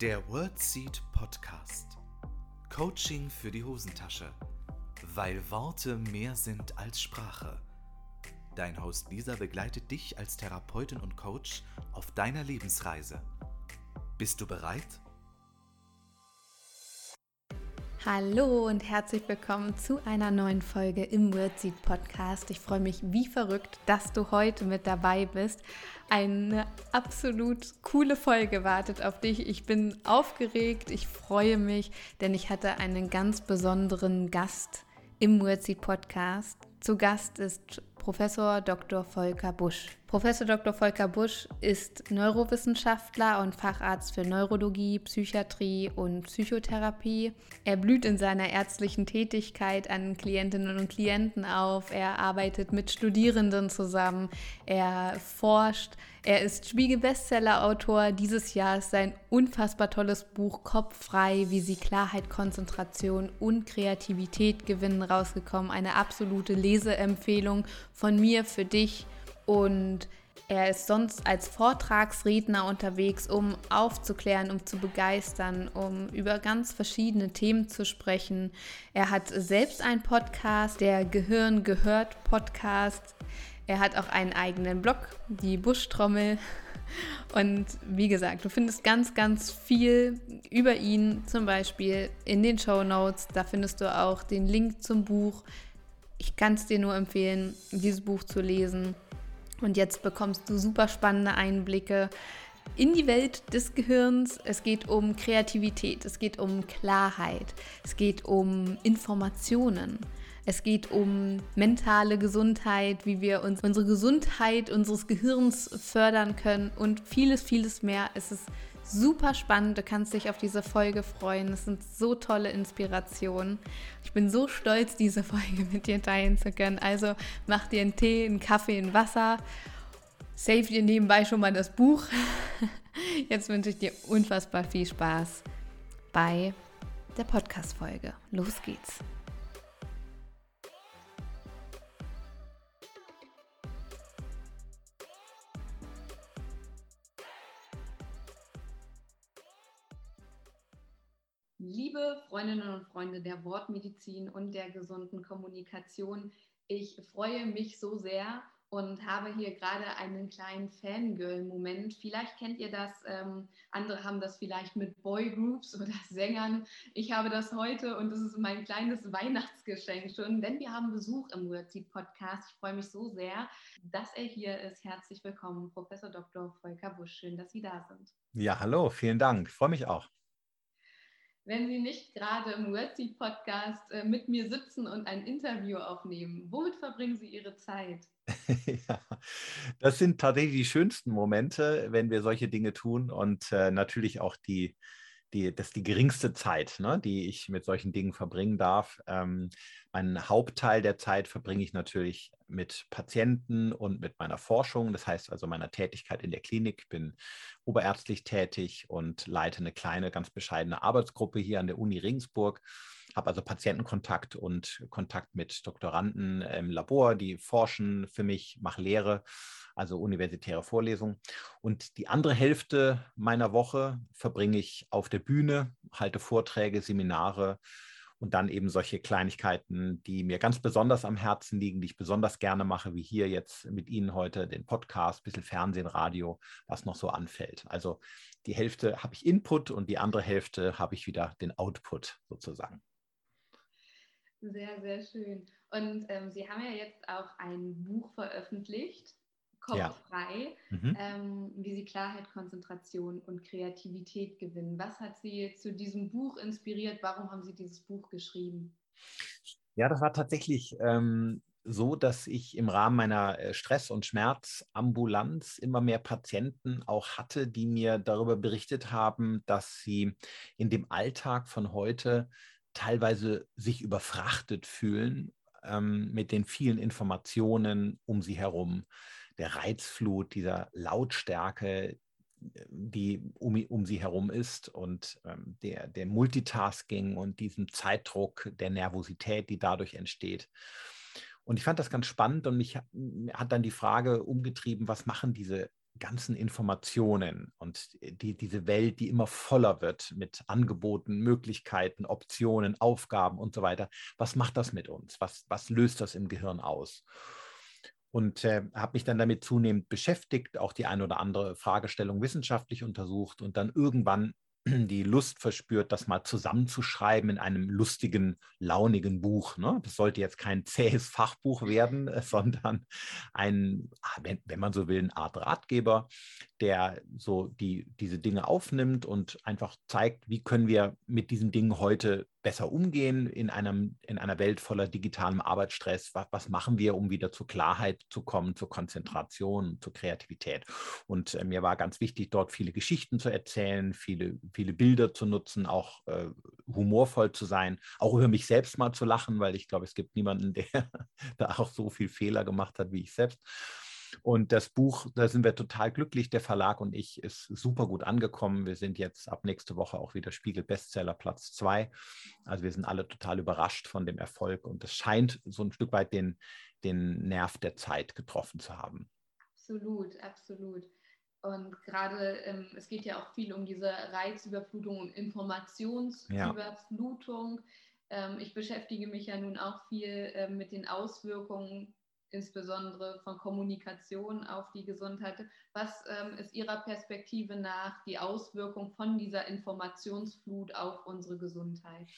Der WordSeed Podcast. Coaching für die Hosentasche. Weil Worte mehr sind als Sprache. Dein Host Lisa begleitet dich als Therapeutin und Coach auf deiner Lebensreise. Bist du bereit? Hallo und herzlich willkommen zu einer neuen Folge im WordSeed Podcast. Ich freue mich wie verrückt, dass du heute mit dabei bist. Eine absolut coole Folge wartet auf dich. Ich bin aufgeregt, ich freue mich, denn ich hatte einen ganz besonderen Gast im WordSeed Podcast. Zu Gast ist Professor Dr. Volker Busch. Professor Dr. Volker Busch ist Neurowissenschaftler und Facharzt für Neurologie, Psychiatrie und Psychotherapie. Er blüht in seiner ärztlichen Tätigkeit an Klientinnen und Klienten auf. Er arbeitet mit Studierenden zusammen. Er forscht. Er ist Spiegel-Bestseller-Autor. Dieses Jahr ist sein unfassbar tolles Buch Kopf frei, wie sie Klarheit, Konzentration und Kreativität gewinnen rausgekommen. Eine absolute Leseempfehlung von mir für dich. Und er ist sonst als Vortragsredner unterwegs, um aufzuklären, um zu begeistern, um über ganz verschiedene Themen zu sprechen. Er hat selbst einen Podcast, der Gehirn gehört Podcast. Er hat auch einen eigenen Blog, die Buschtrommel. Und wie gesagt, du findest ganz, ganz viel über ihn, zum Beispiel in den Show Notes. Da findest du auch den Link zum Buch. Ich kann es dir nur empfehlen, dieses Buch zu lesen. Und jetzt bekommst du super spannende Einblicke in die Welt des Gehirns. Es geht um Kreativität, es geht um Klarheit, es geht um Informationen. Es geht um mentale Gesundheit, wie wir uns unsere Gesundheit unseres Gehirns fördern können und vieles, vieles mehr. Es ist super spannend. Du kannst dich auf diese Folge freuen. Es sind so tolle Inspirationen. Ich bin so stolz, diese Folge mit dir teilen zu können. Also mach dir einen Tee, einen Kaffee, ein Wasser. Save dir nebenbei schon mal das Buch. Jetzt wünsche ich dir unfassbar viel Spaß bei der Podcast-Folge. Los geht's. Liebe Freundinnen und Freunde der Wortmedizin und der gesunden Kommunikation, ich freue mich so sehr und habe hier gerade einen kleinen Fangirl-Moment. Vielleicht kennt ihr das, ähm, andere haben das vielleicht mit Boygroups oder Sängern. Ich habe das heute und das ist mein kleines Weihnachtsgeschenk schon, denn wir haben Besuch im Wordseed Podcast. Ich freue mich so sehr, dass er hier ist. Herzlich willkommen, Professor Dr. Volker Busch. Schön, dass Sie da sind. Ja, hallo, vielen Dank. Ich freue mich auch wenn Sie nicht gerade im Wordseed Podcast äh, mit mir sitzen und ein Interview aufnehmen? Womit verbringen Sie Ihre Zeit? ja, das sind tatsächlich die schönsten Momente, wenn wir solche Dinge tun und äh, natürlich auch die, die, das ist die geringste Zeit, ne, die ich mit solchen Dingen verbringen darf. Ähm, meinen Hauptteil der Zeit verbringe ich natürlich mit Patienten und mit meiner Forschung, das heißt also meiner Tätigkeit in der Klinik. Ich bin oberärztlich tätig und leite eine kleine, ganz bescheidene Arbeitsgruppe hier an der Uni Regensburg. Habe also Patientenkontakt und Kontakt mit Doktoranden im Labor, die forschen für mich, mache Lehre also universitäre Vorlesungen. Und die andere Hälfte meiner Woche verbringe ich auf der Bühne, halte Vorträge, Seminare und dann eben solche Kleinigkeiten, die mir ganz besonders am Herzen liegen, die ich besonders gerne mache, wie hier jetzt mit Ihnen heute den Podcast, ein bisschen Fernsehen, Radio, was noch so anfällt. Also die Hälfte habe ich Input und die andere Hälfte habe ich wieder den Output sozusagen. Sehr, sehr schön. Und ähm, Sie haben ja jetzt auch ein Buch veröffentlicht, Kopf ja. frei, mhm. ähm, wie sie Klarheit, Konzentration und Kreativität gewinnen. Was hat Sie zu diesem Buch inspiriert? Warum haben Sie dieses Buch geschrieben? Ja, das war tatsächlich ähm, so, dass ich im Rahmen meiner äh, Stress- und Schmerzambulanz immer mehr Patienten auch hatte, die mir darüber berichtet haben, dass sie in dem Alltag von heute teilweise sich überfrachtet fühlen ähm, mit den vielen Informationen um sie herum der Reizflut, dieser Lautstärke, die um, um sie herum ist und ähm, der, der Multitasking und diesem Zeitdruck, der Nervosität, die dadurch entsteht. Und ich fand das ganz spannend und mich hat dann die Frage umgetrieben, was machen diese ganzen Informationen und die, diese Welt, die immer voller wird mit Angeboten, Möglichkeiten, Optionen, Aufgaben und so weiter, was macht das mit uns? Was, was löst das im Gehirn aus? Und äh, habe mich dann damit zunehmend beschäftigt, auch die eine oder andere Fragestellung wissenschaftlich untersucht und dann irgendwann die Lust verspürt, das mal zusammenzuschreiben in einem lustigen, launigen Buch. Ne? Das sollte jetzt kein zähes Fachbuch werden, äh, sondern ein, ah, wenn, wenn, man so will, eine Art Ratgeber, der so die, diese Dinge aufnimmt und einfach zeigt, wie können wir mit diesen Dingen heute besser umgehen in, einem, in einer Welt voller digitalem Arbeitsstress? Was, was machen wir, um wieder zur Klarheit zu kommen, zur Konzentration, zur Kreativität? Und äh, mir war ganz wichtig, dort viele Geschichten zu erzählen, viele, viele Bilder zu nutzen, auch äh, humorvoll zu sein, auch über mich selbst mal zu lachen, weil ich glaube, es gibt niemanden, der da auch so viel Fehler gemacht hat wie ich selbst. Und das Buch, da sind wir total glücklich, der Verlag und ich, ist super gut angekommen. Wir sind jetzt ab nächste Woche auch wieder Spiegel Bestseller Platz 2. Also wir sind alle total überrascht von dem Erfolg und es scheint so ein Stück weit den, den Nerv der Zeit getroffen zu haben. Absolut, absolut. Und gerade, ähm, es geht ja auch viel um diese Reizüberflutung und Informationsüberflutung. Ja. Ähm, ich beschäftige mich ja nun auch viel äh, mit den Auswirkungen insbesondere von Kommunikation auf die Gesundheit. Was ähm, ist Ihrer Perspektive nach die Auswirkung von dieser Informationsflut auf unsere Gesundheit?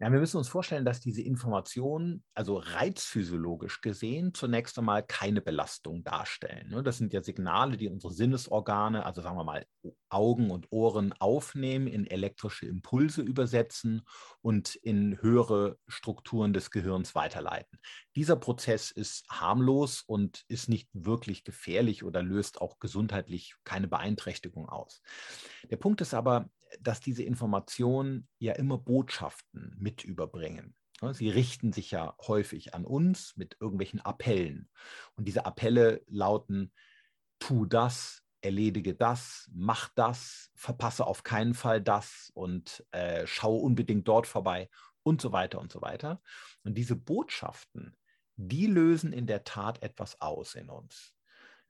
Ja, wir müssen uns vorstellen, dass diese Informationen, also reizphysiologisch gesehen, zunächst einmal keine Belastung darstellen. Ne? Das sind ja Signale, die unsere Sinnesorgane, also sagen wir mal Augen und Ohren aufnehmen, in elektrische Impulse übersetzen und in höhere Strukturen des Gehirns weiterleiten. Dieser Prozess ist harmlos und ist nicht wirklich gefährlich oder löst auch gesundheitlich keine Beeinträchtigung aus. Der Punkt ist aber, dass diese Informationen ja immer Botschaften mit überbringen. Sie richten sich ja häufig an uns mit irgendwelchen Appellen. Und diese Appelle lauten, tu das, erledige das, mach das, verpasse auf keinen Fall das und äh, schaue unbedingt dort vorbei und so weiter und so weiter. Und diese Botschaften, die lösen in der Tat etwas aus in uns.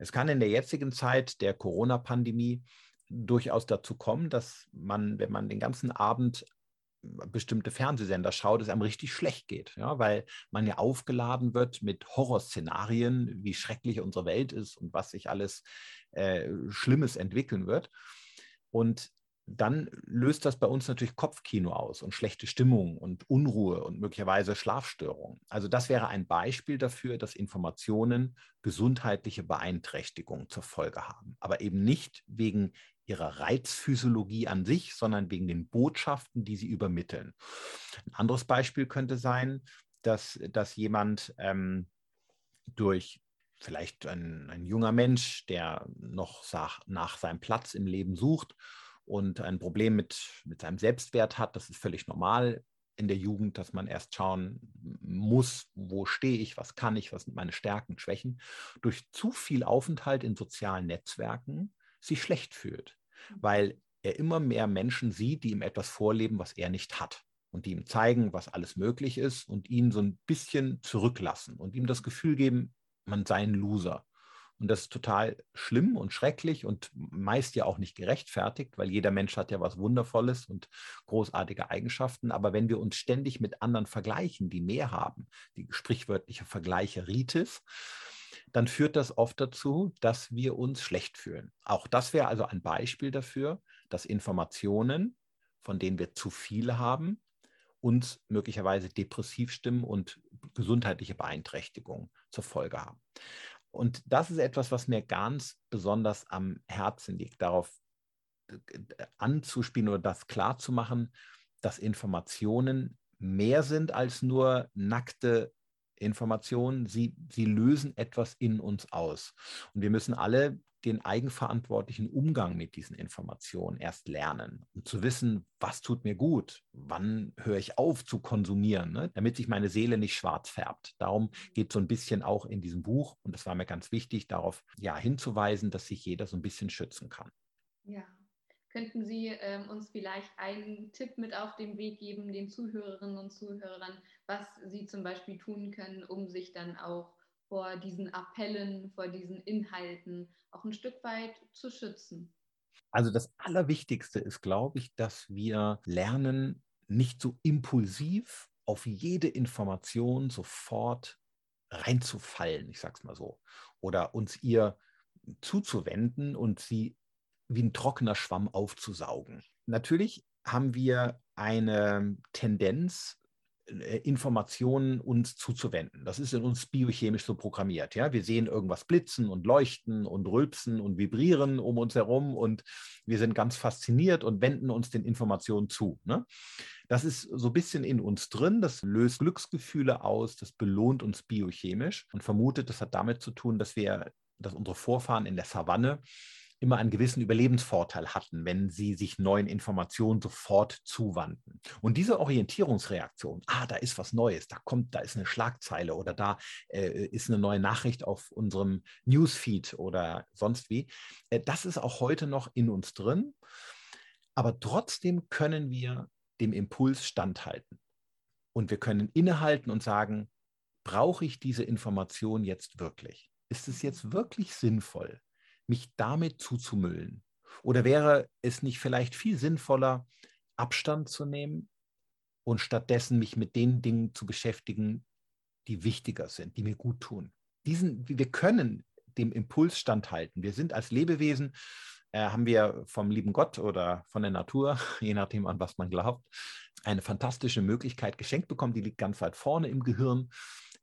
Es kann in der jetzigen Zeit der Corona-Pandemie durchaus dazu kommen, dass man, wenn man den ganzen Abend bestimmte Fernsehsender schaut, es einem richtig schlecht geht, ja, weil man ja aufgeladen wird mit Horrorszenarien, wie schrecklich unsere Welt ist und was sich alles äh, Schlimmes entwickeln wird. Und dann löst das bei uns natürlich Kopfkino aus und schlechte Stimmung und Unruhe und möglicherweise Schlafstörungen. Also das wäre ein Beispiel dafür, dass Informationen gesundheitliche Beeinträchtigungen zur Folge haben, aber eben nicht wegen ihrer Reizphysiologie an sich, sondern wegen den Botschaften, die sie übermitteln. Ein anderes Beispiel könnte sein, dass, dass jemand ähm, durch vielleicht ein, ein, junger Mensch, der noch nach seinem Platz im Leben sucht und ein Problem mit, mit seinem Selbstwert hat, das ist völlig normal in der Jugend, dass man erst schauen muss, wo stehe ich, was kann ich, was sind meine Stärken, Schwächen, durch zu viel Aufenthalt in sozialen Netzwerken sich schlecht fühlt, mhm. weil er immer mehr Menschen sieht, die ihm etwas vorleben, was er nicht hat und die ihm zeigen, was alles möglich ist und ihn so ein bisschen zurücklassen und ihm das Gefühl geben, man sei ein Loser. Und das ist total schlimm und schrecklich und meist ja auch nicht gerechtfertigt, weil jeder Mensch hat ja was Wundervolles und großartige Eigenschaften. Aber wenn wir uns ständig mit anderen vergleichen, die mehr haben, die sprichwörtliche Vergleicheritis, dann führt das oft dazu, dass wir uns schlecht fühlen. Auch das wäre also ein Beispiel dafür, dass Informationen, von denen wir zu viele haben, uns möglicherweise depressiv stimmen und gesundheitliche Beeinträchtigungen zur Folge haben. Und das ist etwas, was mir ganz besonders am Herzen liegt, darauf äh, anzuspielen oder das klarzumachen, dass Informationen mehr sind als nur nackte Informationen, sie, sie lösen etwas in uns aus. Und wir müssen alle den eigenverantwortlichen Umgang mit diesen Informationen erst lernen, um zu wissen, was tut mir gut, wann höre ich auf zu konsumieren, ne? damit sich meine Seele nicht schwarz färbt. Darum geht so ein bisschen auch in diesem Buch, und das war mir ganz wichtig, darauf ja, hinzuweisen, dass sich jeder so ein bisschen schützen kann. Ja. Könnten Sie ähm, uns vielleicht einen Tipp mit auf den Weg geben, den Zuhörerinnen und Zuhörern, was sie zum Beispiel tun können, um sich dann auch vor diesen Appellen, vor diesen Inhalten auch ein Stück weit zu schützen? Also das Allerwichtigste ist, glaube ich, dass wir lernen, nicht so impulsiv auf jede Information sofort reinzufallen, ich sage es mal so, oder uns ihr zuzuwenden und sie wie ein trockener Schwamm aufzusaugen. Natürlich haben wir eine Tendenz, Informationen uns zuzuwenden. Das ist in uns biochemisch so programmiert. Ja? Wir sehen irgendwas blitzen und leuchten und rülpsen und vibrieren um uns herum und wir sind ganz fasziniert und wenden uns den Informationen zu. Ne? Das ist so ein bisschen in uns drin, das löst Glücksgefühle aus, das belohnt uns biochemisch und vermutet, das hat damit zu tun, dass wir, dass unsere Vorfahren in der Savanne immer einen gewissen Überlebensvorteil hatten, wenn sie sich neuen Informationen sofort zuwandten. Und diese Orientierungsreaktion, ah, da ist was Neues, da kommt, da ist eine Schlagzeile oder da äh, ist eine neue Nachricht auf unserem Newsfeed oder sonst wie, äh, das ist auch heute noch in uns drin. Aber trotzdem können wir dem Impuls standhalten. Und wir können innehalten und sagen, brauche ich diese Information jetzt wirklich? Ist es jetzt wirklich sinnvoll, mich damit zuzumüllen? Oder wäre es nicht vielleicht viel sinnvoller, Abstand zu nehmen und stattdessen mich mit den Dingen zu beschäftigen, die wichtiger sind, die mir gut tun? Diesen, wir können dem Impuls standhalten. Wir sind als Lebewesen, äh, haben wir vom lieben Gott oder von der Natur, je nachdem an was man glaubt, eine fantastische Möglichkeit geschenkt bekommen, die liegt ganz weit vorne im Gehirn,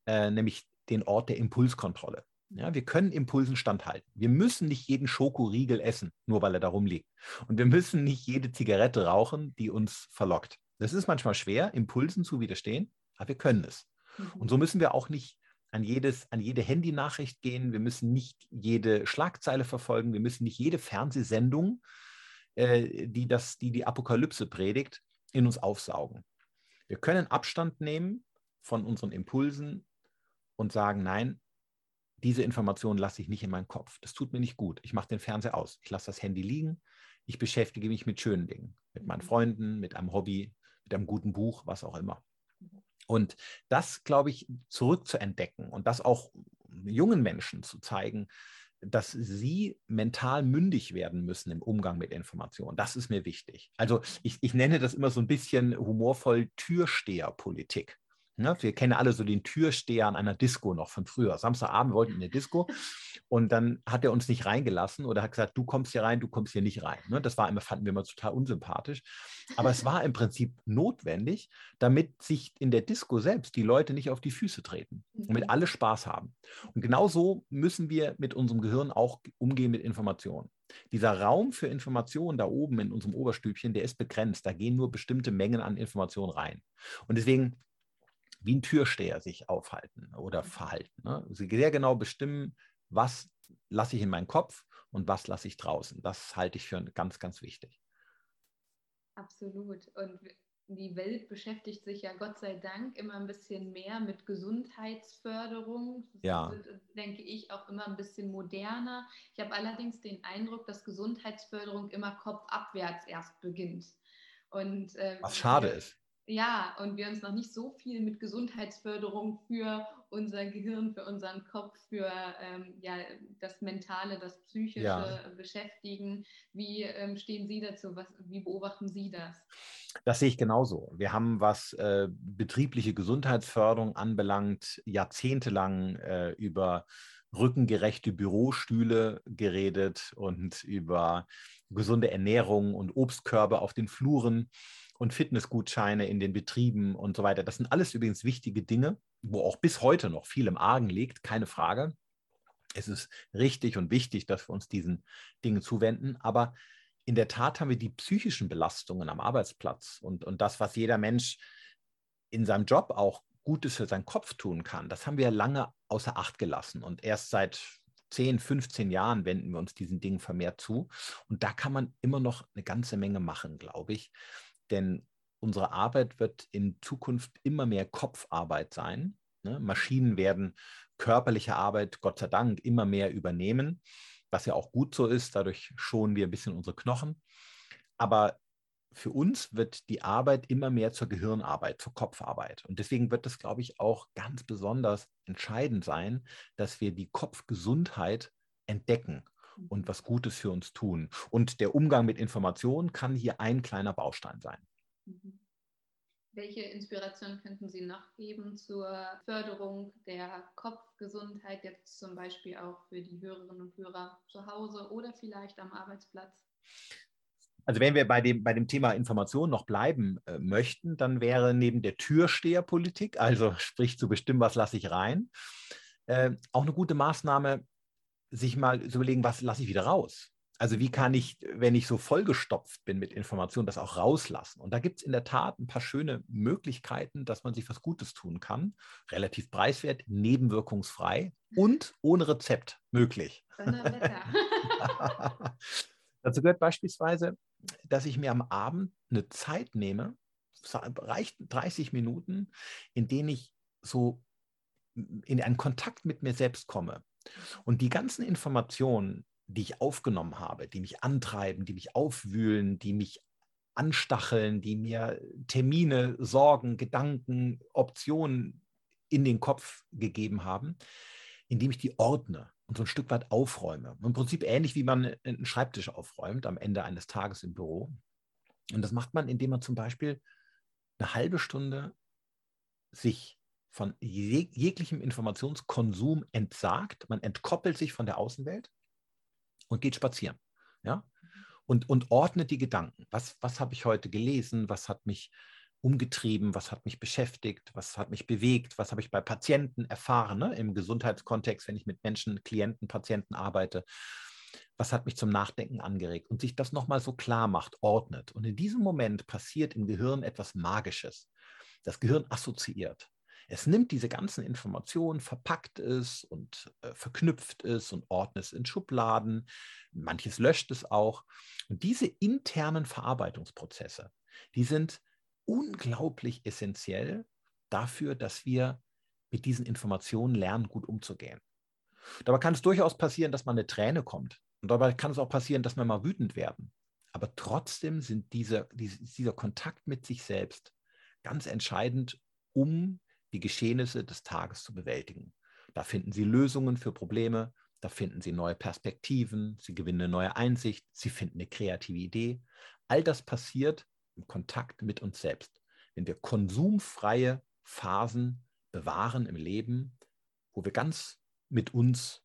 äh, nämlich den Ort der Impulskontrolle. Ja, wir können Impulsen standhalten. Wir müssen nicht jeden Schokoriegel essen, nur weil er da rumliegt. Und wir müssen nicht jede Zigarette rauchen, die uns verlockt. Das ist manchmal schwer, Impulsen zu widerstehen, aber wir können es. Mhm. Und so müssen wir auch nicht an, jedes, an jede Handynachricht gehen. Wir müssen nicht jede Schlagzeile verfolgen. Wir müssen nicht jede Fernsehsendung, äh, die, das, die die Apokalypse predigt, in uns aufsaugen. Wir können Abstand nehmen von unseren Impulsen und sagen, nein, diese Information lasse ich nicht in meinen Kopf. Das tut mir nicht gut. Ich mache den Fernseher aus. Ich lasse das Handy liegen. Ich beschäftige mich mit schönen Dingen, mit meinen Freunden, mit einem Hobby, mit einem guten Buch, was auch immer. Und das, glaube ich, zurückzuentdecken und das auch jungen Menschen zu zeigen, dass sie mental mündig werden müssen im Umgang mit Informationen. Das ist mir wichtig. Also ich, ich nenne das immer so ein bisschen humorvoll Türsteherpolitik. Ne? Wir kennen alle so den Türsteher an einer Disco noch von früher. Samstagabend wollten wir in eine Disco und dann hat er uns nicht reingelassen oder hat gesagt, du kommst hier rein, du kommst hier nicht rein. Ne? Das war immer, fanden wir immer total unsympathisch. Aber es war im Prinzip notwendig, damit sich in der Disco selbst die Leute nicht auf die Füße treten, damit mhm. alle Spaß haben. Und genauso müssen wir mit unserem Gehirn auch umgehen mit Informationen. Dieser Raum für Informationen da oben in unserem Oberstübchen, der ist begrenzt. Da gehen nur bestimmte Mengen an Informationen rein. Und deswegen wie ein Türsteher sich aufhalten oder mhm. verhalten. Ne? Sie sehr genau bestimmen, was lasse ich in meinen Kopf und was lasse ich draußen. Das halte ich für ganz, ganz wichtig. Absolut. Und die Welt beschäftigt sich ja Gott sei Dank immer ein bisschen mehr mit Gesundheitsförderung. Das ja. wird, denke ich, auch immer ein bisschen moderner. Ich habe allerdings den Eindruck, dass Gesundheitsförderung immer kopfabwärts erst beginnt. Und, äh, Was schade ist. Ja, und wir uns noch nicht so viel mit Gesundheitsförderung für unser Gehirn, für unseren Kopf, für ähm, ja, das Mentale, das Psychische ja. beschäftigen. Wie ähm, stehen Sie dazu? Was, wie beobachten Sie das? Das sehe ich genauso. Wir haben, was äh, betriebliche Gesundheitsförderung anbelangt, jahrzehntelang äh, über rückengerechte Bürostühle geredet und über gesunde Ernährung und Obstkörbe auf den Fluren und Fitnessgutscheine in den Betrieben und so weiter. Das sind alles übrigens wichtige Dinge, wo auch bis heute noch viel im Argen liegt, keine Frage. Es ist richtig und wichtig, dass wir uns diesen Dingen zuwenden, aber in der Tat haben wir die psychischen Belastungen am Arbeitsplatz und, und das, was jeder Mensch in seinem Job auch Gutes für seinen Kopf tun kann, das haben wir lange außer Acht gelassen. Und erst seit 10, 15 Jahren wenden wir uns diesen Dingen vermehrt zu. Und da kann man immer noch eine ganze Menge machen, glaube ich. Denn unsere Arbeit wird in Zukunft immer mehr Kopfarbeit sein. Ne? Maschinen werden körperliche Arbeit, Gott sei Dank, immer mehr übernehmen, was ja auch gut so ist. Dadurch schonen wir ein bisschen unsere Knochen. Aber für uns wird die Arbeit immer mehr zur Gehirnarbeit, zur Kopfarbeit. Und deswegen wird es, glaube ich, auch ganz besonders entscheidend sein, dass wir die Kopfgesundheit entdecken und was Gutes für uns tun. Und der Umgang mit Informationen kann hier ein kleiner Baustein sein. Mhm. Welche Inspiration könnten Sie noch geben zur Förderung der Kopfgesundheit, jetzt zum Beispiel auch für die Hörerinnen und Hörer zu Hause oder vielleicht am Arbeitsplatz? Also wenn wir bei dem, bei dem Thema Information noch bleiben äh, möchten, dann wäre neben der Türsteherpolitik, also sprich zu bestimmen, was lasse ich rein, äh, auch eine gute Maßnahme, sich mal zu überlegen, was lasse ich wieder raus. Also wie kann ich, wenn ich so vollgestopft bin mit Informationen, das auch rauslassen? Und da gibt es in der Tat ein paar schöne Möglichkeiten, dass man sich was Gutes tun kann. Relativ preiswert, nebenwirkungsfrei und ohne Rezept möglich. Dazu gehört beispielsweise, dass ich mir am Abend eine Zeit nehme, reicht 30 Minuten, in denen ich so in einen Kontakt mit mir selbst komme. Und die ganzen Informationen, die ich aufgenommen habe, die mich antreiben, die mich aufwühlen, die mich anstacheln, die mir Termine, Sorgen, Gedanken, Optionen in den Kopf gegeben haben, indem ich die ordne und so ein Stück weit aufräume. Im Prinzip ähnlich wie man einen Schreibtisch aufräumt am Ende eines Tages im Büro. Und das macht man, indem man zum Beispiel eine halbe Stunde sich von jeg jeglichem Informationskonsum entsagt. Man entkoppelt sich von der Außenwelt und geht spazieren. Ja? Und, und ordnet die Gedanken. Was, was habe ich heute gelesen? Was hat mich umgetrieben? Was hat mich beschäftigt? Was hat mich bewegt? Was habe ich bei Patienten erfahren ne? im Gesundheitskontext, wenn ich mit Menschen, Klienten, Patienten arbeite? Was hat mich zum Nachdenken angeregt? Und sich das nochmal so klar macht, ordnet. Und in diesem Moment passiert im Gehirn etwas Magisches. Das Gehirn assoziiert. Es nimmt diese ganzen Informationen, verpackt es und äh, verknüpft es und ordnet es in Schubladen. Manches löscht es auch. Und diese internen Verarbeitungsprozesse, die sind unglaublich essentiell dafür, dass wir mit diesen Informationen lernen, gut umzugehen. Dabei kann es durchaus passieren, dass man eine Träne kommt. Und dabei kann es auch passieren, dass wir mal wütend werden. Aber trotzdem sind diese, diese, dieser Kontakt mit sich selbst ganz entscheidend, um die Geschehnisse des Tages zu bewältigen. Da finden Sie Lösungen für Probleme, da finden Sie neue Perspektiven, Sie gewinnen eine neue Einsicht, Sie finden eine kreative Idee. All das passiert im Kontakt mit uns selbst. Wenn wir konsumfreie Phasen bewahren im Leben, wo wir ganz mit uns,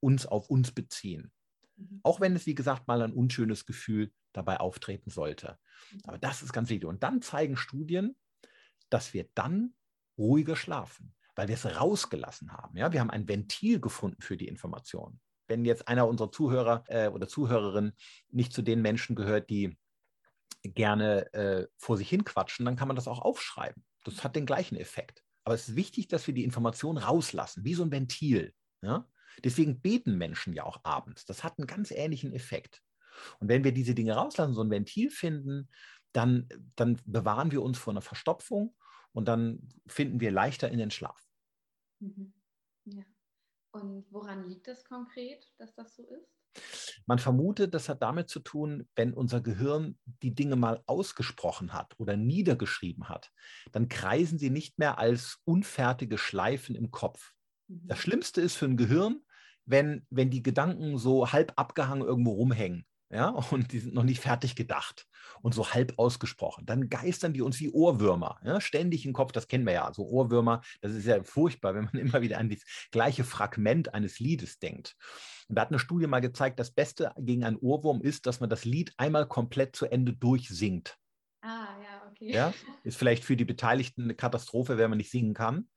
uns auf uns beziehen. Mhm. Auch wenn es, wie gesagt, mal ein unschönes Gefühl dabei auftreten sollte. Aber das ist ganz wichtig. Und dann zeigen Studien, dass wir dann ruhiger schlafen, weil wir es rausgelassen haben. Ja? Wir haben ein Ventil gefunden für die Information. Wenn jetzt einer unserer Zuhörer äh, oder Zuhörerinnen nicht zu den Menschen gehört, die gerne äh, vor sich hin quatschen, dann kann man das auch aufschreiben. Das hat den gleichen Effekt. Aber es ist wichtig, dass wir die Information rauslassen, wie so ein Ventil. Ja? Deswegen beten Menschen ja auch abends. Das hat einen ganz ähnlichen Effekt. Und wenn wir diese Dinge rauslassen, so ein Ventil finden, dann, dann bewahren wir uns vor einer Verstopfung und dann finden wir leichter in den Schlaf. Mhm. Ja. Und woran liegt es konkret, dass das so ist? Man vermutet, das hat damit zu tun, wenn unser Gehirn die Dinge mal ausgesprochen hat oder niedergeschrieben hat, dann kreisen sie nicht mehr als unfertige Schleifen im Kopf. Mhm. Das Schlimmste ist für ein Gehirn, wenn, wenn die Gedanken so halb abgehangen irgendwo rumhängen ja, und die sind noch nicht fertig gedacht und so halb ausgesprochen. Dann geistern die uns wie Ohrwürmer, ja, ständig im Kopf, das kennen wir ja, so Ohrwürmer, das ist ja furchtbar, wenn man immer wieder an das gleiche Fragment eines Liedes denkt. Und da hat eine Studie mal gezeigt, das Beste gegen einen Ohrwurm ist, dass man das Lied einmal komplett zu Ende durchsingt. Ah, ja, okay. Ja, ist vielleicht für die Beteiligten eine Katastrophe, wenn man nicht singen kann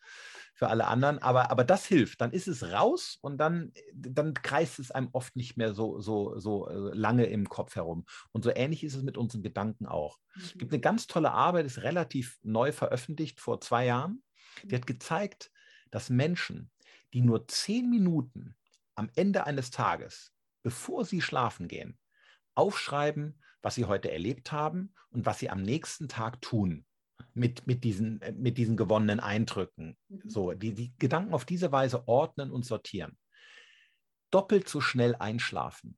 für alle anderen. Aber, aber das hilft. Dann ist es raus und dann, dann kreist es einem oft nicht mehr so, so, so äh, lange im Kopf herum. Und so ähnlich ist es mit unseren Gedanken auch. Mhm. Es gibt eine ganz tolle Arbeit, ist relativ neu veröffentlicht vor zwei Jahren. Die hat gezeigt, dass Menschen, die nur zehn Minuten am Ende eines Tages, bevor sie schlafen gehen, aufschreiben, was sie heute erlebt haben und was sie am nächsten Tag tun mit, mit, diesen, äh, mit diesen gewonnenen Eindrücken. Mhm. So, die, die Gedanken auf diese Weise ordnen und sortieren. Doppelt so schnell einschlafen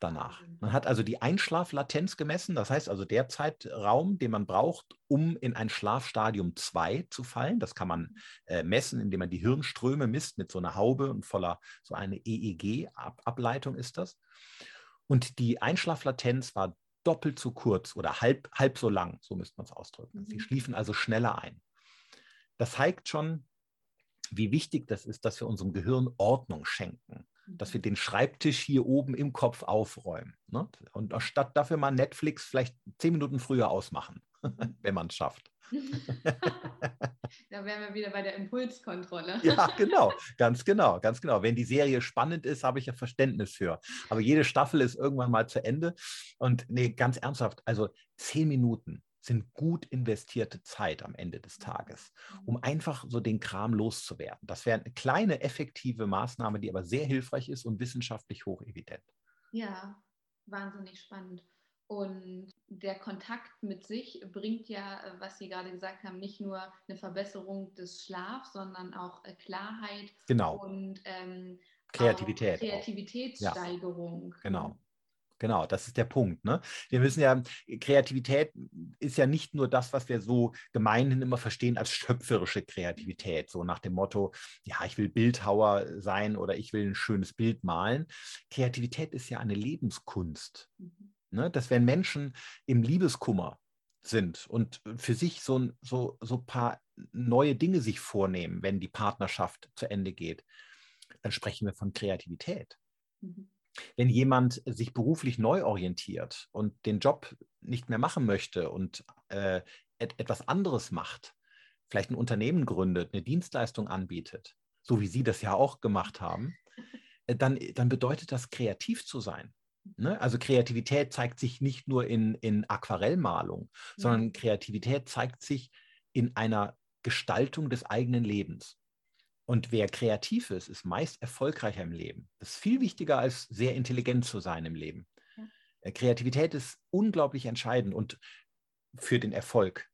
danach. Man hat also die Einschlaflatenz gemessen, das heißt also der Zeitraum, den man braucht, um in ein Schlafstadium 2 zu fallen. Das kann man äh, messen, indem man die Hirnströme misst mit so einer Haube und voller so eine EEG-Ableitung ist das. Und die Einschlaflatenz war doppelt so kurz oder halb, halb so lang, so müsste man es ausdrücken. Sie mhm. schliefen also schneller ein. Das zeigt schon, wie wichtig das ist, dass wir unserem Gehirn Ordnung schenken dass wir den Schreibtisch hier oben im Kopf aufräumen. Ne? Und statt dafür mal Netflix vielleicht zehn Minuten früher ausmachen, wenn man es schafft. da wären wir wieder bei der Impulskontrolle. ja, genau, ganz genau, ganz genau. Wenn die Serie spannend ist, habe ich ja Verständnis für. Aber jede Staffel ist irgendwann mal zu Ende. Und nee, ganz ernsthaft, also zehn Minuten sind gut investierte Zeit am Ende des Tages, um mhm. einfach so den Kram loszuwerden. Das wäre eine kleine, effektive Maßnahme, die aber sehr hilfreich ist und wissenschaftlich hochevident. Ja, wahnsinnig spannend. Und der Kontakt mit sich bringt ja, was Sie gerade gesagt haben, nicht nur eine Verbesserung des Schlafs, sondern auch äh, Klarheit genau. und ähm, Kreativität. Kreativitätssteigerung. Ja, genau. Genau, das ist der Punkt. Ne? Wir müssen ja, Kreativität ist ja nicht nur das, was wir so gemeinhin immer verstehen als schöpferische Kreativität, so nach dem Motto, ja, ich will Bildhauer sein oder ich will ein schönes Bild malen. Kreativität ist ja eine Lebenskunst. Mhm. Ne? Dass wenn Menschen im Liebeskummer sind und für sich so, so, so ein paar neue Dinge sich vornehmen, wenn die Partnerschaft zu Ende geht, dann sprechen wir von Kreativität. Mhm. Wenn jemand sich beruflich neu orientiert und den Job nicht mehr machen möchte und äh, et etwas anderes macht, vielleicht ein Unternehmen gründet, eine Dienstleistung anbietet, so wie Sie das ja auch gemacht haben, äh, dann, dann bedeutet das, kreativ zu sein. Ne? Also Kreativität zeigt sich nicht nur in, in Aquarellmalung, mhm. sondern Kreativität zeigt sich in einer Gestaltung des eigenen Lebens. Und wer kreativ ist, ist meist erfolgreicher im Leben. Das ist viel wichtiger, als sehr intelligent zu sein im Leben. Ja. Äh, Kreativität ist unglaublich entscheidend und für den Erfolg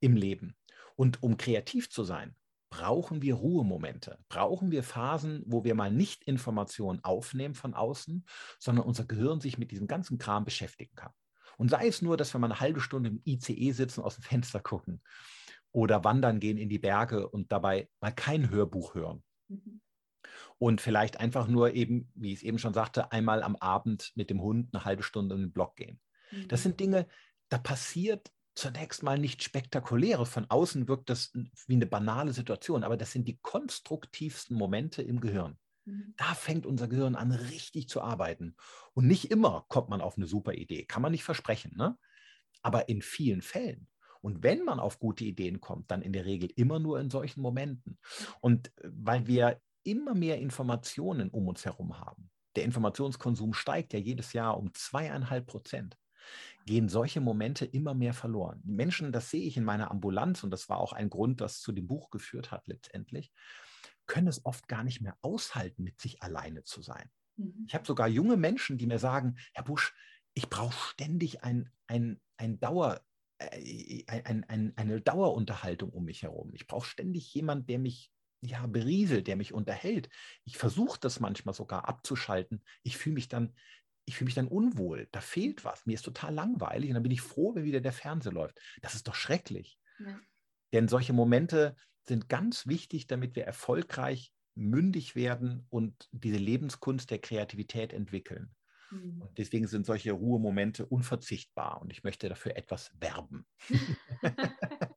im Leben. Und um kreativ zu sein, brauchen wir Ruhemomente, brauchen wir Phasen, wo wir mal nicht Informationen aufnehmen von außen, sondern unser Gehirn sich mit diesem ganzen Kram beschäftigen kann. Und sei es nur, dass wir mal eine halbe Stunde im ICE sitzen, aus dem Fenster gucken oder wandern gehen in die Berge und dabei mal kein Hörbuch hören. Mhm. Und vielleicht einfach nur eben, wie ich es eben schon sagte, einmal am Abend mit dem Hund eine halbe Stunde in den Block gehen. Mhm. Das sind Dinge, da passiert zunächst mal nichts Spektakuläres. Von außen wirkt das wie eine banale Situation, aber das sind die konstruktivsten Momente im Gehirn. Mhm. Da fängt unser Gehirn an, richtig zu arbeiten. Und nicht immer kommt man auf eine super Idee, kann man nicht versprechen. Ne? Aber in vielen Fällen und wenn man auf gute Ideen kommt, dann in der Regel immer nur in solchen Momenten. Und äh, weil wir immer mehr Informationen um uns herum haben, der Informationskonsum steigt ja jedes Jahr um zweieinhalb Prozent gehen solche Momente immer mehr verloren. Menschen, das sehe ich in meiner Ambulanz und das war auch ein Grund, das zu dem Buch geführt hat letztendlich, können es oft gar nicht mehr aushalten, mit sich alleine zu sein. Mhm. Ich habe sogar junge Menschen, die mir sagen, Herr Busch, ich brauche ständig ein, ein, ein Dauer, äh, ein, ein, eine Dauerunterhaltung um mich herum. Ich brauche ständig jemanden, der mich ja, berieselt, der mich unterhält. Ich versuche das manchmal sogar abzuschalten. Ich fühle mich dann, ich fühle mich dann unwohl. Da fehlt was. Mir ist total langweilig und dann bin ich froh, wenn wieder der Fernseher läuft. Das ist doch schrecklich. Ja. Denn solche Momente sind ganz wichtig, damit wir erfolgreich mündig werden und diese Lebenskunst der Kreativität entwickeln. Mhm. Und deswegen sind solche Ruhemomente unverzichtbar und ich möchte dafür etwas werben.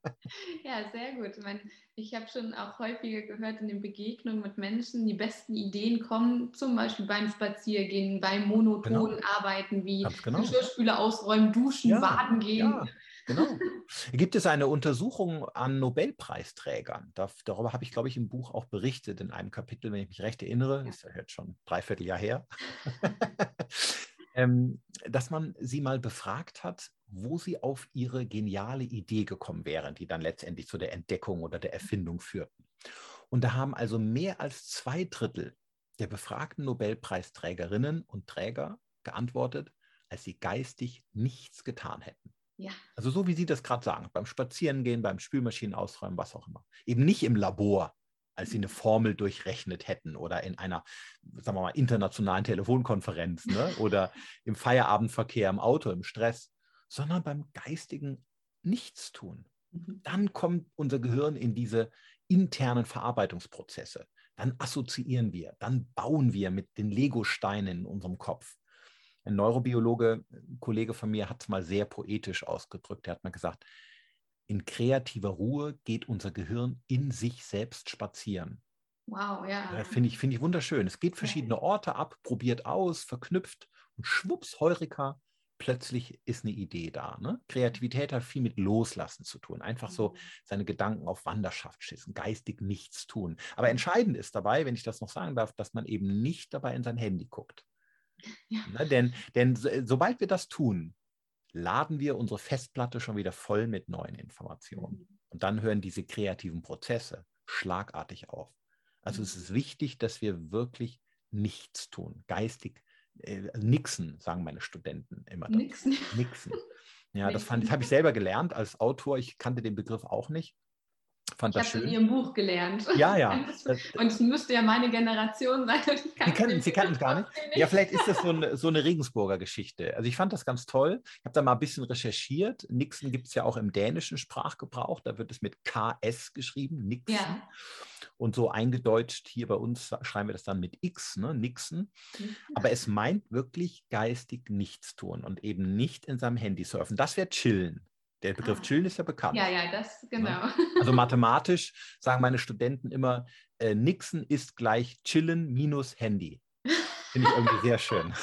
ja, sehr gut. Ich, meine, ich habe schon auch häufiger gehört in den Begegnungen mit Menschen, die besten Ideen kommen zum Beispiel beim Spaziergehen, beim monotonen genau. Arbeiten wie genau. Geschirrspüler ausräumen, duschen, ja, baden gehen. Ja. Genau. Gibt es eine Untersuchung an Nobelpreisträgern? Da, darüber habe ich, glaube ich, im Buch auch berichtet, in einem Kapitel, wenn ich mich recht erinnere. Ja. Ist ja jetzt schon dreiviertel Jahr her. ähm, dass man sie mal befragt hat, wo sie auf ihre geniale Idee gekommen wären, die dann letztendlich zu der Entdeckung oder der Erfindung führten. Und da haben also mehr als zwei Drittel der befragten Nobelpreisträgerinnen und Träger geantwortet, als sie geistig nichts getan hätten. Ja. Also so wie Sie das gerade sagen, beim Spazierengehen, beim Spülmaschinen ausräumen, was auch immer. Eben nicht im Labor als sie eine Formel durchrechnet hätten oder in einer, sagen wir mal, internationalen Telefonkonferenz ne? oder im Feierabendverkehr, im Auto, im Stress, sondern beim geistigen Nichtstun. Mhm. Dann kommt unser Gehirn in diese internen Verarbeitungsprozesse. Dann assoziieren wir, dann bauen wir mit den Lego-Steinen in unserem Kopf. Ein Neurobiologe, ein Kollege von mir, hat es mal sehr poetisch ausgedrückt. Er hat mal gesagt, in kreativer Ruhe geht unser Gehirn in sich selbst spazieren. Wow, ja. Das finde ich, find ich wunderschön. Es geht verschiedene Orte ab, probiert aus, verknüpft und schwupps, Heurika, plötzlich ist eine Idee da. Ne? Kreativität hat viel mit Loslassen zu tun. Einfach so mhm. seine Gedanken auf Wanderschaft schießen, geistig nichts tun. Aber entscheidend ist dabei, wenn ich das noch sagen darf, dass man eben nicht dabei in sein Handy guckt. Ja. Ne? Denn, denn sobald wir das tun, laden wir unsere Festplatte schon wieder voll mit neuen Informationen. Mhm. Und dann hören diese kreativen Prozesse schlagartig auf. Also es mhm. ist wichtig, dass wir wirklich nichts tun, geistig äh, Nixon, sagen meine Studenten immer. Nixon. Nixon. Ja, das das habe ich selber gelernt als Autor. Ich kannte den Begriff auch nicht. Fand ich habe in Ihrem Buch gelernt. Ja, ja. und es müsste ja meine Generation sein. Sie kannten, Sie kannten es gar nicht. nicht. Ja, vielleicht ist das so eine, so eine Regensburger Geschichte. Also ich fand das ganz toll. Ich habe da mal ein bisschen recherchiert. Nixon gibt es ja auch im dänischen Sprachgebrauch. Da wird es mit KS geschrieben, Nixon. Ja. Und so eingedeutscht hier bei uns schreiben wir das dann mit X, ne? Nixon. Aber es meint wirklich geistig nichts tun und eben nicht in seinem Handy surfen. Das wäre chillen. Der Begriff ah. chillen ist ja bekannt. Ja, ja, das ne? genau. Also mathematisch sagen meine Studenten immer, äh, Nixon ist gleich chillen minus Handy. Finde ich irgendwie sehr schön.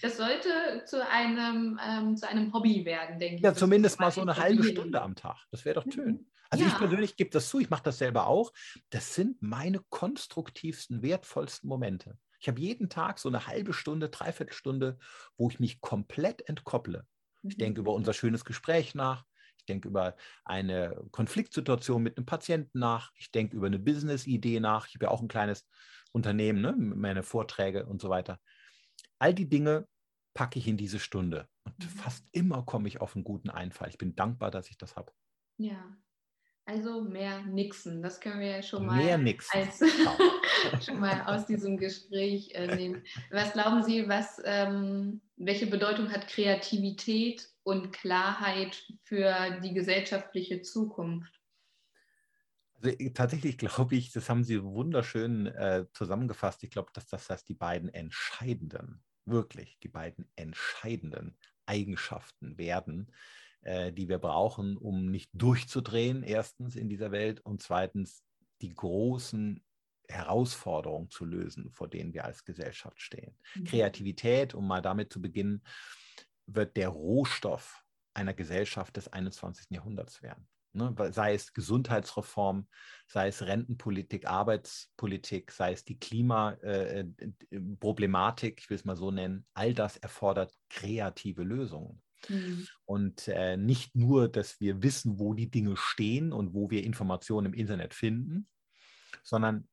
Das sollte zu einem, ähm, zu einem Hobby werden, denke ich. Ja, zumindest mal so eine halbe Stunde am Tag. Das wäre doch schön. Mhm. Also ja. ich persönlich gebe das zu, ich mache das selber auch. Das sind meine konstruktivsten, wertvollsten Momente. Ich habe jeden Tag so eine halbe Stunde, dreiviertel Stunde, wo ich mich komplett entkopple. Ich denke über unser schönes Gespräch nach. Ich denke über eine Konfliktsituation mit einem Patienten nach. Ich denke über eine Business-Idee nach. Ich habe ja auch ein kleines Unternehmen, ne? meine Vorträge und so weiter. All die Dinge packe ich in diese Stunde. Und mhm. fast immer komme ich auf einen guten Einfall. Ich bin dankbar, dass ich das habe. Ja, also mehr Nixon. Das können wir ja schon mal. Als, schon mal aus diesem Gespräch äh, nehmen. Was glauben Sie, was, ähm, welche Bedeutung hat Kreativität und Klarheit für die gesellschaftliche Zukunft? Also tatsächlich glaube ich, das haben Sie wunderschön äh, zusammengefasst. Ich glaube, dass das heißt, die beiden entscheidenden, wirklich die beiden entscheidenden Eigenschaften werden, äh, die wir brauchen, um nicht durchzudrehen, erstens in dieser Welt und zweitens die großen Herausforderungen zu lösen, vor denen wir als Gesellschaft stehen. Mhm. Kreativität, um mal damit zu beginnen, wird der Rohstoff einer Gesellschaft des 21. Jahrhunderts werden. Ne? Sei es Gesundheitsreform, sei es Rentenpolitik, Arbeitspolitik, sei es die Klimaproblematik, äh, äh, ich will es mal so nennen, all das erfordert kreative Lösungen. Mhm. Und äh, nicht nur, dass wir wissen, wo die Dinge stehen und wo wir Informationen im Internet finden, sondern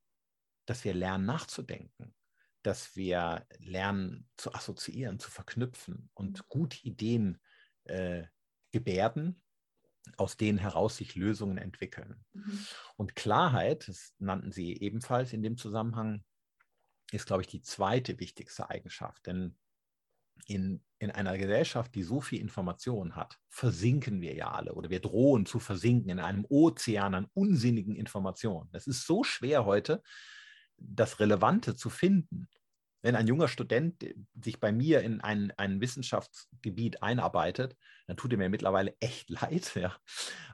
dass wir lernen nachzudenken, dass wir lernen zu assoziieren, zu verknüpfen und mhm. gute Ideen äh, gebärden, aus denen heraus sich Lösungen entwickeln. Mhm. Und Klarheit, das nannten Sie ebenfalls in dem Zusammenhang, ist, glaube ich, die zweite wichtigste Eigenschaft. Denn in, in einer Gesellschaft, die so viel Information hat, versinken wir ja alle oder wir drohen zu versinken in einem Ozean an unsinnigen Informationen. Es ist so schwer heute, das Relevante zu finden. Wenn ein junger Student sich bei mir in ein, ein Wissenschaftsgebiet einarbeitet, dann tut er mir mittlerweile echt leid, ja,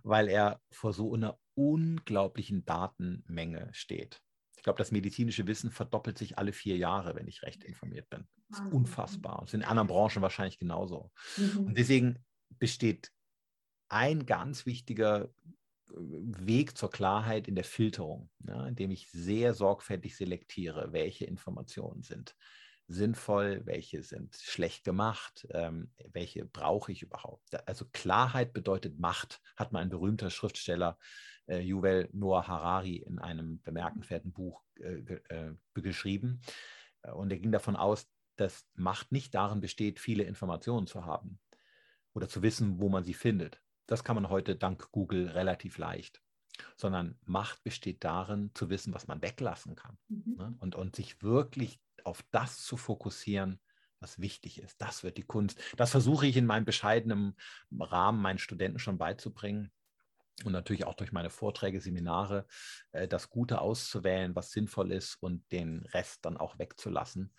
weil er vor so einer unglaublichen Datenmenge steht. Ich glaube, das medizinische Wissen verdoppelt sich alle vier Jahre, wenn ich recht informiert bin. Das ist unfassbar. Und es ist in anderen Branchen wahrscheinlich genauso. Mhm. Und deswegen besteht ein ganz wichtiger äh, Weg zur Klarheit in der Filterung, ja, indem ich sehr sorgfältig selektiere, welche Informationen sind sinnvoll, welche sind schlecht gemacht, ähm, welche brauche ich überhaupt. Also Klarheit bedeutet Macht, hat mal ein berühmter Schriftsteller äh, Yuval Noah Harari in einem bemerkenswerten Buch äh, äh, geschrieben. Und er ging davon aus, dass Macht nicht darin besteht, viele Informationen zu haben oder zu wissen, wo man sie findet. Das kann man heute dank Google relativ leicht. sondern Macht besteht darin, zu wissen, was man weglassen kann Mhm. ne? und, und sich wirklich auf das zu fokussieren, was wichtig ist. Das wird die Kunst. Das versuche ich in meinem bescheidenen Rahmen meinen Studenten schon beizubringen und natürlich auch durch meine Vorträge, Seminare, äh, das Gute auszuwählen, was sinnvoll ist und den Rest dann auch wegzulassen.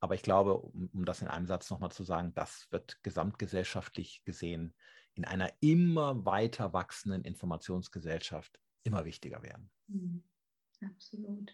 Aber ich glaube, um, um das in einem Satz nochmal zu sagen, das wird gesamtgesellschaftlich gesehen in einer immer weiter wachsenden Informationsgesellschaft immer wichtiger werden. Mhm. Absolut.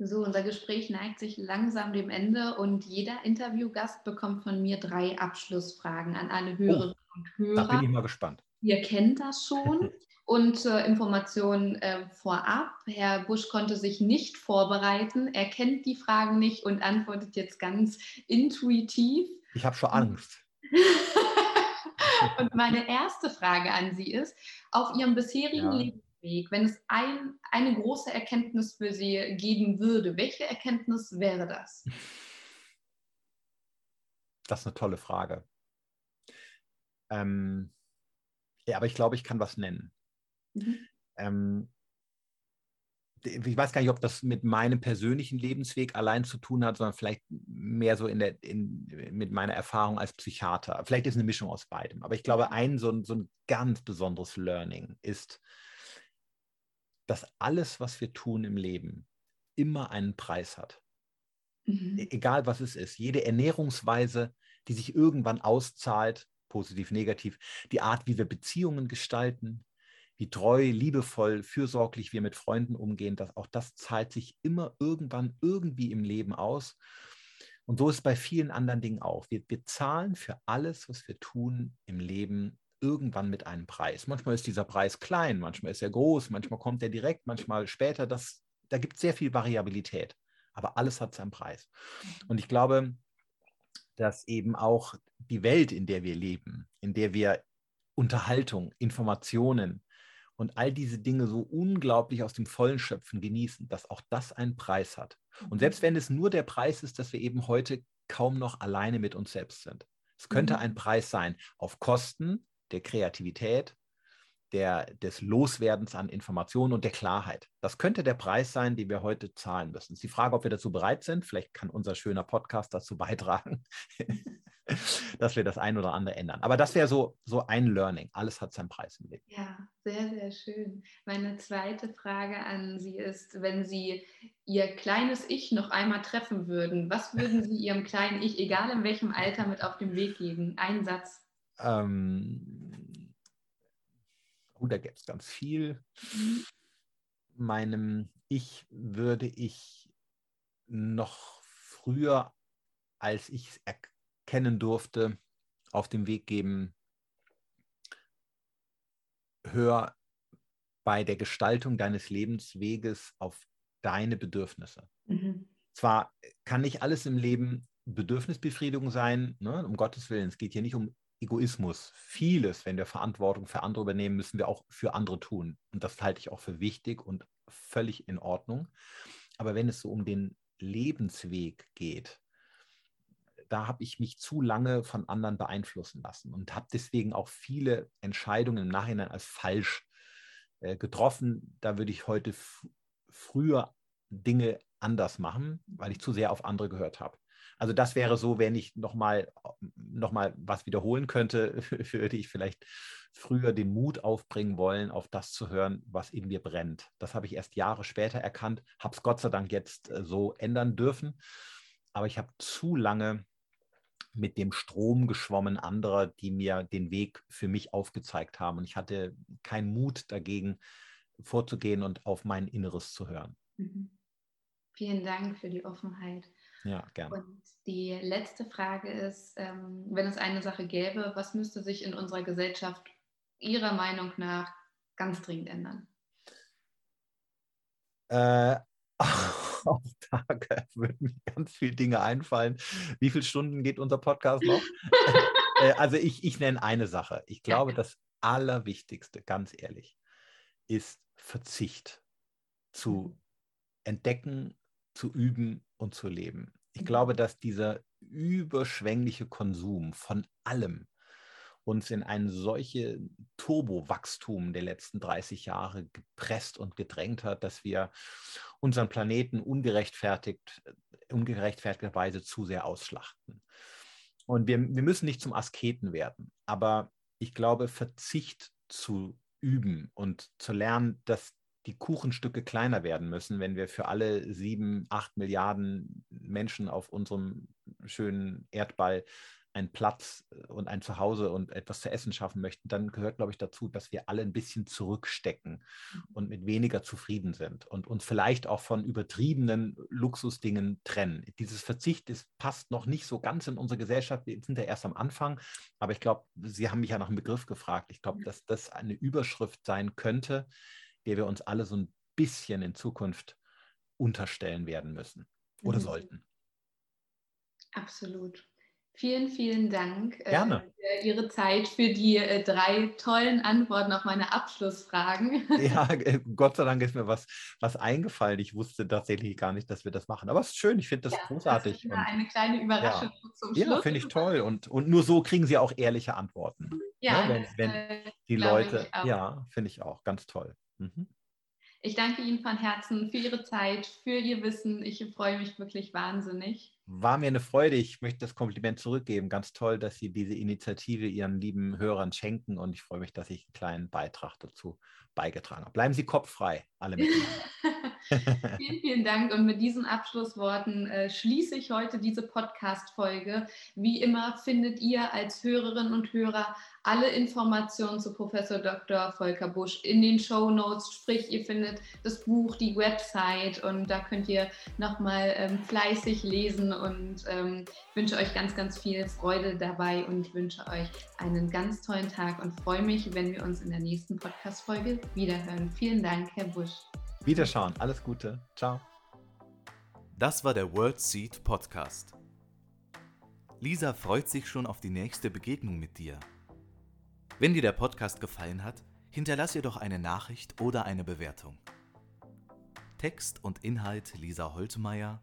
So, unser Gespräch neigt sich langsam dem Ende und jeder Interviewgast bekommt von mir drei Abschlussfragen an alle Hörerinnen und Da bin ich Hörer. mal gespannt. Ihr kennt das schon. Und zur Information äh, vorab, Herr Busch konnte sich nicht vorbereiten. Er kennt die Fragen nicht und antwortet jetzt ganz intuitiv. Ich habe schon Angst. und meine erste Frage an Sie ist, auf Ihrem bisherigen Ja. Lebensweg, wenn es ein, eine große Erkenntnis für Sie geben würde, welche Erkenntnis wäre das? Das ist eine tolle Frage. Ähm, ja, aber ich glaube, ich kann was nennen. Mhm. Ähm, ich weiß gar nicht, ob das mit meinem persönlichen Lebensweg allein zu tun hat, sondern vielleicht mehr so in der, in, mit meiner Erfahrung als Psychiater. Vielleicht ist eine Mischung aus beidem. Aber ich glaube, ein so, ein so ein ganz besonderes Learning ist, dass alles, was wir tun im Leben, immer einen Preis hat. Mhm. E- egal was es ist, jede Ernährungsweise, die sich irgendwann auszahlt, positiv, negativ, die Art, wie wir Beziehungen gestalten, wie treu, liebevoll, fürsorglich wir mit Freunden umgehen, das, auch das zahlt sich immer irgendwann irgendwie im Leben aus. Und so ist es bei vielen anderen Dingen auch. Wir, wir zahlen für alles, was wir tun im Leben, irgendwann mit einem Preis. Manchmal ist dieser Preis klein, manchmal ist er groß, manchmal kommt er direkt, manchmal später. Das, da gibt es sehr viel Variabilität. Aber alles hat seinen Preis. Und ich glaube, dass eben auch die Welt, in der wir leben, in der wir Unterhaltung, Informationen und all diese Dinge so unglaublich aus dem Vollen schöpfen, genießen, dass auch das einen Preis hat. Und selbst wenn es nur der Preis ist, dass wir eben heute kaum noch alleine mit uns selbst sind. Es könnte Mhm. ein Preis sein auf Kosten der Kreativität, der, des Loswerdens an Informationen und der Klarheit. Das könnte der Preis sein, den wir heute zahlen müssen. Es ist die Frage, ob wir dazu bereit sind. Vielleicht kann unser schöner Podcast dazu beitragen, dass wir das ein oder andere ändern. Aber das wäre so, so ein Learning. Alles hat seinen Preis im Leben. Ja, sehr, sehr schön. Meine zweite Frage an Sie ist, wenn Sie Ihr kleines Ich noch einmal treffen würden, was würden Sie Ihrem kleinen Ich, egal in welchem Alter, mit auf den Weg geben? Ein Satz. Ähm, oh, da gibt es ganz viel. Meinem Ich würde ich noch früher, als ich es erkennen durfte, auf den Weg geben, hör bei der Gestaltung deines Lebensweges auf deine Bedürfnisse. Mhm. Zwar kann nicht alles im Leben Bedürfnisbefriedigung sein, ne? um Gottes Willen. Es geht hier nicht um Egoismus. Vieles, wenn wir Verantwortung für andere übernehmen, müssen wir auch für andere tun. Und das halte ich auch für wichtig und völlig in Ordnung. Aber wenn es so um den Lebensweg geht, da habe ich mich zu lange von anderen beeinflussen lassen und habe deswegen auch viele Entscheidungen im Nachhinein als falsch äh, getroffen. Da würde ich heute früher Dinge anders machen, weil ich zu sehr auf andere gehört habe. Also das wäre so, wenn ich nochmal noch mal was wiederholen könnte, würde ich vielleicht früher den Mut aufbringen wollen, auf das zu hören, was in mir brennt. Das habe ich erst Jahre später erkannt, habe es Gott sei Dank jetzt äh, so ändern dürfen. Aber ich habe zu lange mit dem Strom geschwommen anderer, die mir den Weg für mich aufgezeigt haben. Und ich hatte keinen Mut dagegen vorzugehen und auf mein Inneres zu hören. Mhm. Vielen Dank für die Offenheit. Ja, gerne. Und die letzte Frage ist, ähm, wenn es eine Sache gäbe, was müsste sich in unserer Gesellschaft Ihrer Meinung nach ganz dringend ändern? Äh, auch da würden mir ganz viele Dinge einfallen. Wie viele Stunden geht unser Podcast noch? äh, also ich, ich nenne eine Sache. Ich glaube, das Allerwichtigste, ganz ehrlich, ist Verzicht zu entdecken, zu üben und zu leben. Ich glaube, dass dieser überschwängliche Konsum von allem uns in ein solche Turbowachstum der letzten 30 Jahre gepresst und gedrängt hat, dass wir unseren Planeten ungerechtfertigt, ungerechtfertigterweise zu sehr ausschlachten. Und wir, wir müssen nicht zum Asketen werden, aber ich glaube, Verzicht zu üben und zu lernen, dass die Kuchenstücke kleiner werden müssen, wenn wir für alle sieben, acht Milliarden Menschen auf unserem schönen Erdball einen Platz äh, und ein Zuhause und etwas zu essen schaffen möchten, dann gehört, glaube ich, dazu, dass wir alle ein bisschen zurückstecken mhm. und mit weniger zufrieden sind und uns vielleicht auch von übertriebenen Luxusdingen trennen. Dieses Verzicht ist, passt noch nicht so ganz in unsere Gesellschaft. Wir sind ja erst am Anfang, aber ich glaube, Sie haben mich ja nach einem Begriff gefragt. Ich glaube, dass das eine Überschrift sein könnte, der wir uns alle so ein bisschen in Zukunft unterstellen werden müssen oder mhm. sollten. Absolut. Vielen, vielen Dank äh, Gerne. für Ihre Zeit, für die äh, drei tollen Antworten auf meine Abschlussfragen. Ja, äh, Gott sei Dank ist mir was, was eingefallen. Ich wusste tatsächlich gar nicht, dass wir das machen. Aber es ist schön, ich finde das ja, großartig. Das eine kleine Überraschung ja. zum Schluss. Ja, finde ich toll. Und, und nur so kriegen Sie auch ehrliche Antworten. Ja, ja ne, wenn, wenn die Leute, ja, finde ich auch ganz toll. Mhm. Ich danke Ihnen von Herzen für Ihre Zeit, für Ihr Wissen. Ich freue mich wirklich wahnsinnig. War mir eine Freude. Ich möchte das Kompliment zurückgeben. Ganz toll, dass Sie diese Initiative Ihren lieben Hörern schenken und ich freue mich, dass ich einen kleinen Beitrag dazu beigetragen habe. Bleiben Sie kopffrei, alle miteinander. vielen, vielen Dank. Und mit diesen Abschlussworten äh, schließe ich heute diese Podcast-Folge. Wie immer findet ihr als Hörerinnen und Hörer alle Informationen zu Professor Dr. Volker Busch in den Show Notes. Sprich, ihr findet das Buch, die Website und da könnt ihr nochmal ähm, fleißig lesen und ähm, wünsche euch ganz, ganz viel Freude dabei und wünsche euch einen ganz tollen Tag und freue mich, wenn wir uns in der nächsten Podcast-Folge wiederhören. Vielen Dank, Herr Busch. Wiederschauen. Alles Gute. Ciao. Das war der World Seed Podcast. Lisa freut sich schon auf die nächste Begegnung mit dir. Wenn dir der Podcast gefallen hat, hinterlass ihr doch eine Nachricht oder eine Bewertung. Text und Inhalt Lisa Holtmeier,